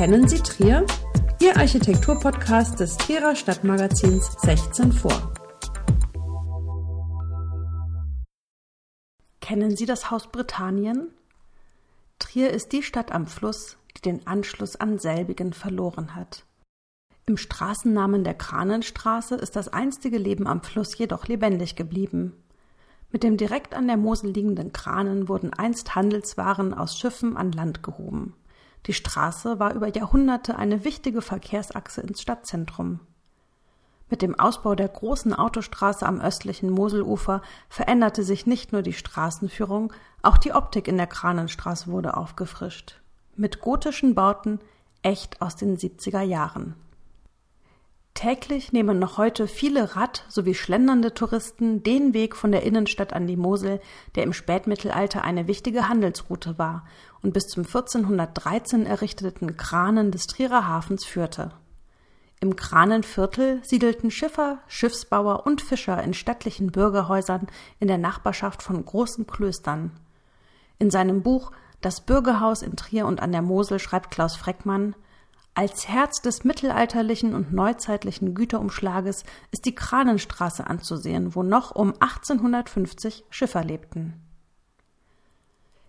Kennen Sie Trier? Ihr Architekturpodcast des Trierer Stadtmagazins 16 vor. Kennen Sie das Haus Britannien? Trier ist die Stadt am Fluss, die den Anschluss an selbigen verloren hat. Im Straßennamen der Kranenstraße ist das einstige Leben am Fluss jedoch lebendig geblieben. Mit dem direkt an der Mosel liegenden Kranen wurden einst Handelswaren aus Schiffen an Land gehoben. Die Straße war über Jahrhunderte eine wichtige Verkehrsachse ins Stadtzentrum. Mit dem Ausbau der großen Autostraße am östlichen Moselufer veränderte sich nicht nur die Straßenführung, auch die Optik in der Kranenstraße wurde aufgefrischt. Mit gotischen Bauten, echt aus den 70er Jahren. Täglich nehmen noch heute viele Rad- sowie schlendernde Touristen den Weg von der Innenstadt an die Mosel, der im Spätmittelalter eine wichtige Handelsroute war und bis zum 1413 errichteten Kranen des Trierer Hafens führte. Im Kranenviertel siedelten Schiffer, Schiffsbauer und Fischer in stattlichen Bürgerhäusern in der Nachbarschaft von großen Klöstern. In seinem Buch Das Bürgerhaus in Trier und an der Mosel schreibt Klaus Freckmann als Herz des mittelalterlichen und neuzeitlichen Güterumschlages ist die Kranenstraße anzusehen, wo noch um 1850 Schiffer lebten.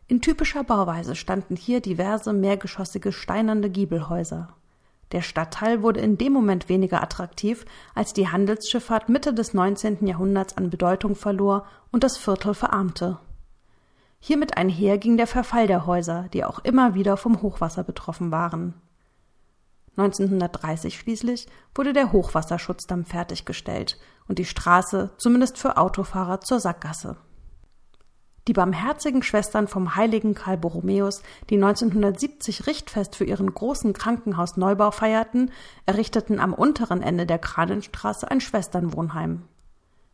In typischer Bauweise standen hier diverse mehrgeschossige steinerne Giebelhäuser. Der Stadtteil wurde in dem Moment weniger attraktiv, als die Handelsschifffahrt Mitte des 19. Jahrhunderts an Bedeutung verlor und das Viertel verarmte. Hiermit einher ging der Verfall der Häuser, die auch immer wieder vom Hochwasser betroffen waren. 1930 schließlich wurde der Hochwasserschutzdamm fertiggestellt und die Straße, zumindest für Autofahrer, zur Sackgasse. Die barmherzigen Schwestern vom heiligen Karl Borromäus, die 1970 Richtfest für ihren großen Krankenhausneubau feierten, errichteten am unteren Ende der Kranenstraße ein Schwesternwohnheim.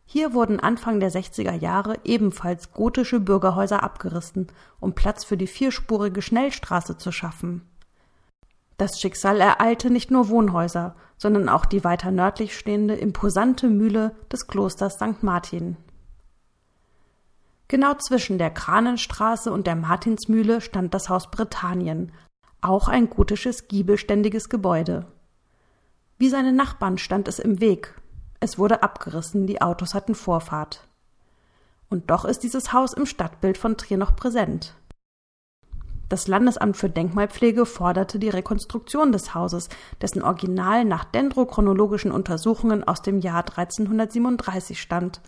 Hier wurden Anfang der 60er Jahre ebenfalls gotische Bürgerhäuser abgerissen, um Platz für die vierspurige Schnellstraße zu schaffen. Das Schicksal ereilte nicht nur Wohnhäuser, sondern auch die weiter nördlich stehende imposante Mühle des Klosters St. Martin. Genau zwischen der Kranenstraße und der Martinsmühle stand das Haus Britannien, auch ein gotisches, giebelständiges Gebäude. Wie seine Nachbarn stand es im Weg. Es wurde abgerissen, die Autos hatten Vorfahrt. Und doch ist dieses Haus im Stadtbild von Trier noch präsent. Das Landesamt für Denkmalpflege forderte die Rekonstruktion des Hauses, dessen Original nach dendrochronologischen Untersuchungen aus dem Jahr 1337 stammt.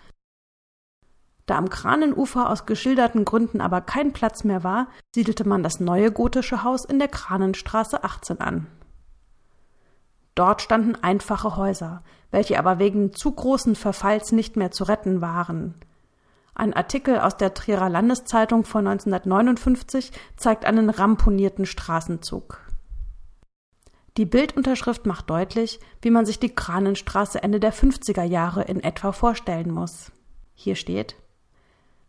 Da am Kranenufer aus geschilderten Gründen aber kein Platz mehr war, siedelte man das neue gotische Haus in der Kranenstraße 18 an. Dort standen einfache Häuser, welche aber wegen zu großen Verfalls nicht mehr zu retten waren. Ein Artikel aus der Trierer Landeszeitung von 1959 zeigt einen ramponierten Straßenzug. Die Bildunterschrift macht deutlich, wie man sich die Kranenstraße Ende der 50er Jahre in etwa vorstellen muss. Hier steht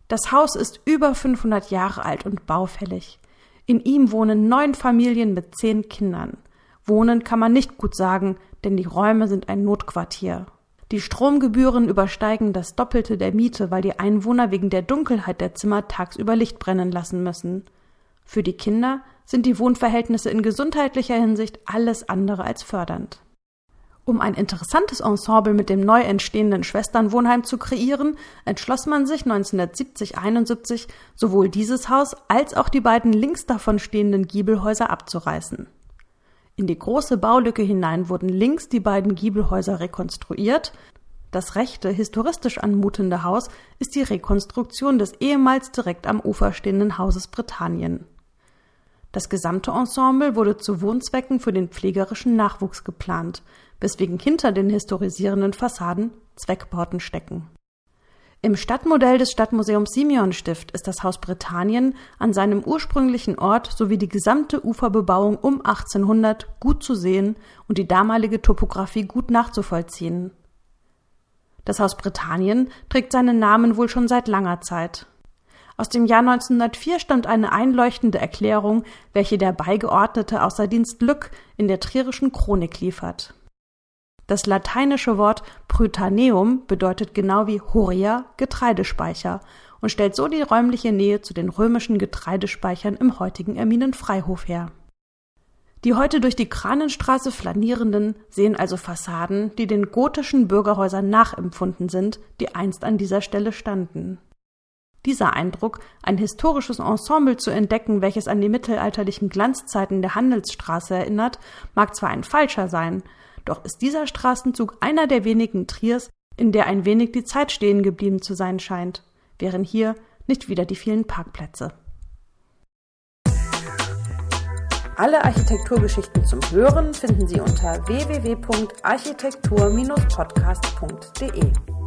Das Haus ist über 500 Jahre alt und baufällig. In ihm wohnen neun Familien mit zehn Kindern. Wohnen kann man nicht gut sagen, denn die Räume sind ein Notquartier. Die Stromgebühren übersteigen das Doppelte der Miete, weil die Einwohner wegen der Dunkelheit der Zimmer tagsüber Licht brennen lassen müssen. Für die Kinder sind die Wohnverhältnisse in gesundheitlicher Hinsicht alles andere als fördernd. Um ein interessantes Ensemble mit dem neu entstehenden Schwesternwohnheim zu kreieren, entschloss man sich 1970-71 sowohl dieses Haus als auch die beiden links davon stehenden Giebelhäuser abzureißen. In die große Baulücke hinein wurden links die beiden Giebelhäuser rekonstruiert. Das rechte, historistisch anmutende Haus ist die Rekonstruktion des ehemals direkt am Ufer stehenden Hauses Britannien. Das gesamte Ensemble wurde zu Wohnzwecken für den pflegerischen Nachwuchs geplant, weswegen hinter den historisierenden Fassaden Zweckbauten stecken im Stadtmodell des Stadtmuseums Simeonstift ist das Haus Britannien an seinem ursprünglichen Ort sowie die gesamte Uferbebauung um 1800 gut zu sehen und die damalige Topographie gut nachzuvollziehen. Das Haus Britannien trägt seinen Namen wohl schon seit langer Zeit. Aus dem Jahr 1904 stammt eine einleuchtende Erklärung, welche der Beigeordnete außer Dienst Lück in der Trierischen Chronik liefert. Das lateinische Wort Prytaneum bedeutet genau wie Horia Getreidespeicher und stellt so die räumliche Nähe zu den römischen Getreidespeichern im heutigen Erminen Freihof her. Die heute durch die Kranenstraße flanierenden sehen also Fassaden, die den gotischen Bürgerhäusern nachempfunden sind, die einst an dieser Stelle standen. Dieser Eindruck, ein historisches Ensemble zu entdecken, welches an die mittelalterlichen Glanzzeiten der Handelsstraße erinnert, mag zwar ein falscher sein, doch ist dieser Straßenzug einer der wenigen Triers, in der ein wenig die Zeit stehen geblieben zu sein scheint, wären hier nicht wieder die vielen Parkplätze. Alle Architekturgeschichten zum Hören finden Sie unter www.architektur-podcast.de.